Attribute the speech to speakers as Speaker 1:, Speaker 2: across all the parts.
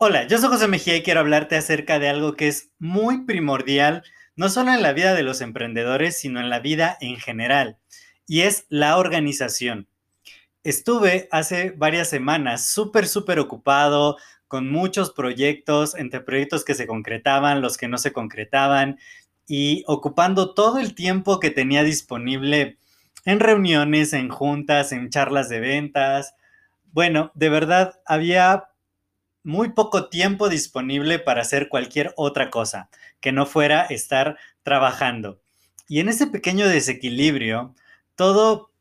Speaker 1: Hola, yo soy José Mejía y quiero hablarte acerca de algo que es muy primordial, no solo en la vida de los emprendedores, sino en la vida en general, y es la organización. Estuve hace varias semanas súper, súper ocupado con muchos proyectos, entre proyectos que se concretaban, los que no se concretaban, y ocupando todo el tiempo que tenía disponible en reuniones, en juntas, en charlas de ventas. Bueno, de verdad había muy poco tiempo disponible para hacer cualquier otra cosa que no fuera estar trabajando. Y en ese pequeño desequilibrio, todo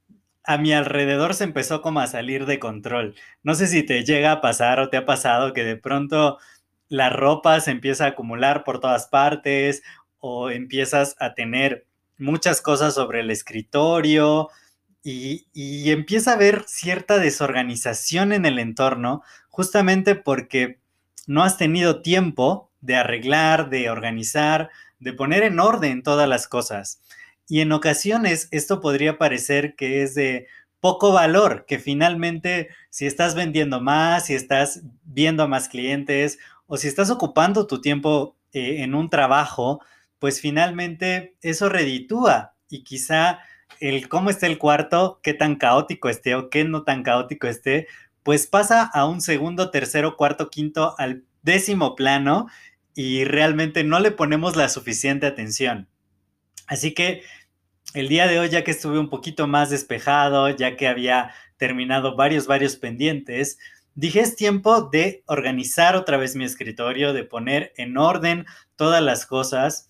Speaker 1: a mi alrededor se empezó como a salir de control. No sé si te llega a pasar o te ha pasado que de pronto la ropa se empieza a acumular por todas partes o empiezas a tener muchas cosas sobre el escritorio, y, empieza a haber cierta desorganización en el entorno, justamente porque no has tenido tiempo de arreglar, de organizar, de poner en orden todas las cosas. Y en ocasiones esto podría parecer que es de poco valor, que finalmente si estás vendiendo más, si estás viendo a más clientes o si estás ocupando tu tiempo eh, en un trabajo, pues finalmente eso reditúa y quizá el cómo está el cuarto, qué tan caótico esté o qué no tan caótico esté, pues pasa a un segundo, tercero, cuarto, quinto, al décimo plano y realmente no le ponemos la suficiente atención. Así que el día de hoy, ya que estuve un poquito más despejado, ya que había terminado varios, varios pendientes, dije es tiempo de organizar otra vez mi escritorio, de poner en orden todas las cosas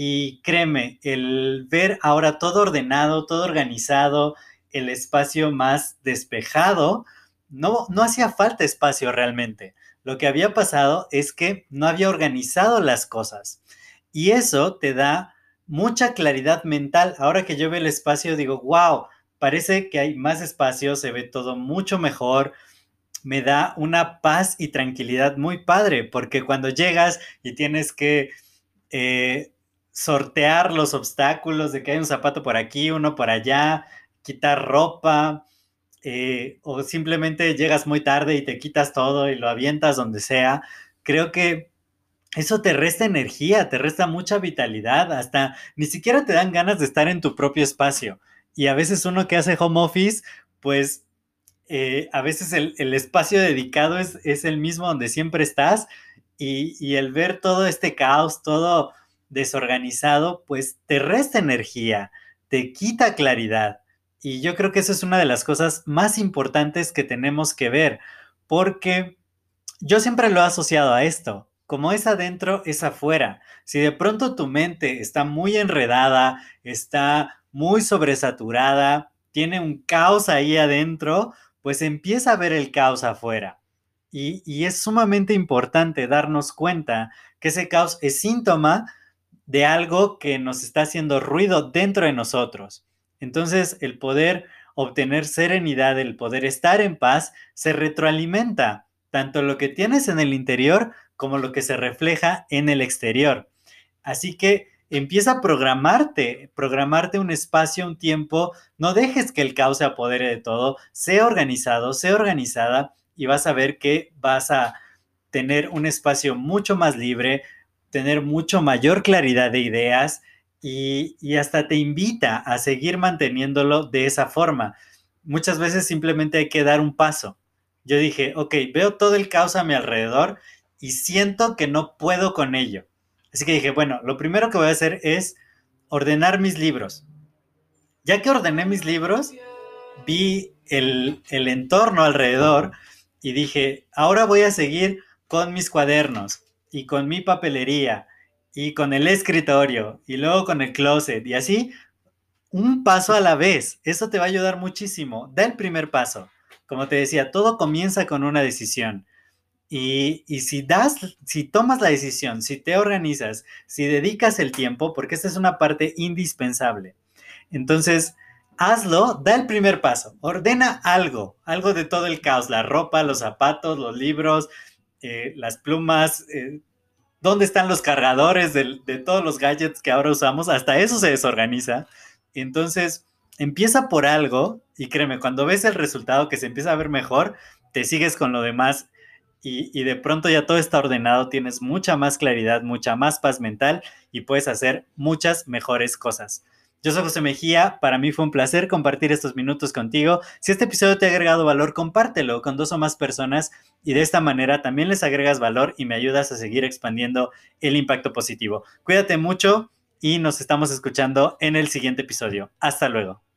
Speaker 1: y créeme, el ver ahora todo ordenado, todo organizado, el espacio más despejado, no, no hacía falta espacio realmente. Lo que había pasado es que no había organizado las cosas. Y eso te da mucha claridad mental. Ahora que yo veo el espacio, digo, wow, parece que hay más espacio, se ve todo mucho mejor. Me da una paz y tranquilidad muy padre, porque cuando llegas y tienes que eh, sortear los obstáculos de que hay un zapato por aquí, uno por allá, quitar ropa, eh, o simplemente llegas muy tarde y te quitas todo y lo avientas donde sea, creo que eso te resta energía, te resta mucha vitalidad, hasta ni siquiera te dan ganas de estar en tu propio espacio. Y a veces uno que hace home office, pues eh, a veces el, espacio dedicado es, es, el mismo donde siempre estás y, y el ver todo este caos, todo desorganizado, pues te resta energía, te quita claridad. Y yo creo que eso es una de las cosas más importantes que tenemos que ver, porque yo siempre lo he asociado a esto. Como es adentro, es afuera. Si de pronto tu mente está muy enredada, está muy sobresaturada, tiene un caos ahí adentro, pues empieza a ver el caos afuera. Y, es sumamente importante darnos cuenta que ese caos es síntoma de algo que nos está haciendo ruido dentro de nosotros. Entonces, el poder obtener serenidad, el poder estar en paz, se retroalimenta, tanto lo que tienes en el interior como lo que se refleja en el exterior. Así que empieza a programarte, programarte un espacio, un tiempo, no dejes que el caos se apodere de todo, sé organizado, sé organizada y vas a ver que vas a tener un espacio mucho más libre, tener mucho mayor claridad de ideas y, hasta te invita a seguir manteniéndolo de esa forma. Muchas veces simplemente hay que dar un paso. Yo dije, ok, veo todo el caos a mi alrededor y siento que no puedo con ello. Así que dije, bueno, lo primero que voy a hacer es ordenar mis libros. Ya que ordené mis libros, vi el, el entorno alrededor y dije, ahora voy a seguir con mis cuadernos y con mi papelería y con el escritorio y luego con el closet y así un paso a la vez. Eso te va a ayudar muchísimo. Da el primer paso. Como te decía, todo comienza con una decisión. Y, si das, si tomas la decisión, si te organizas, si dedicas el tiempo, porque esta es una parte indispensable. Entonces, hazlo, da el primer paso, ordena algo, algo de todo el caos, la ropa, los zapatos, los libros, eh, las plumas, eh, dónde están los cargadores de, todos los gadgets que ahora usamos, hasta eso se desorganiza. Entonces, empieza por algo y créeme, cuando ves el resultado que se empieza a ver mejor, te sigues con lo demás y, de pronto ya todo está ordenado, tienes mucha más claridad, mucha más paz mental y puedes hacer muchas mejores cosas. Yo soy José Mejía, para mí fue un placer compartir estos minutos contigo. Si este episodio te ha agregado valor, compártelo con dos o más personas y de esta manera también les agregas valor y me ayudas a seguir expandiendo el impacto positivo. Cuídate mucho y nos estamos escuchando en el siguiente episodio. Hasta luego.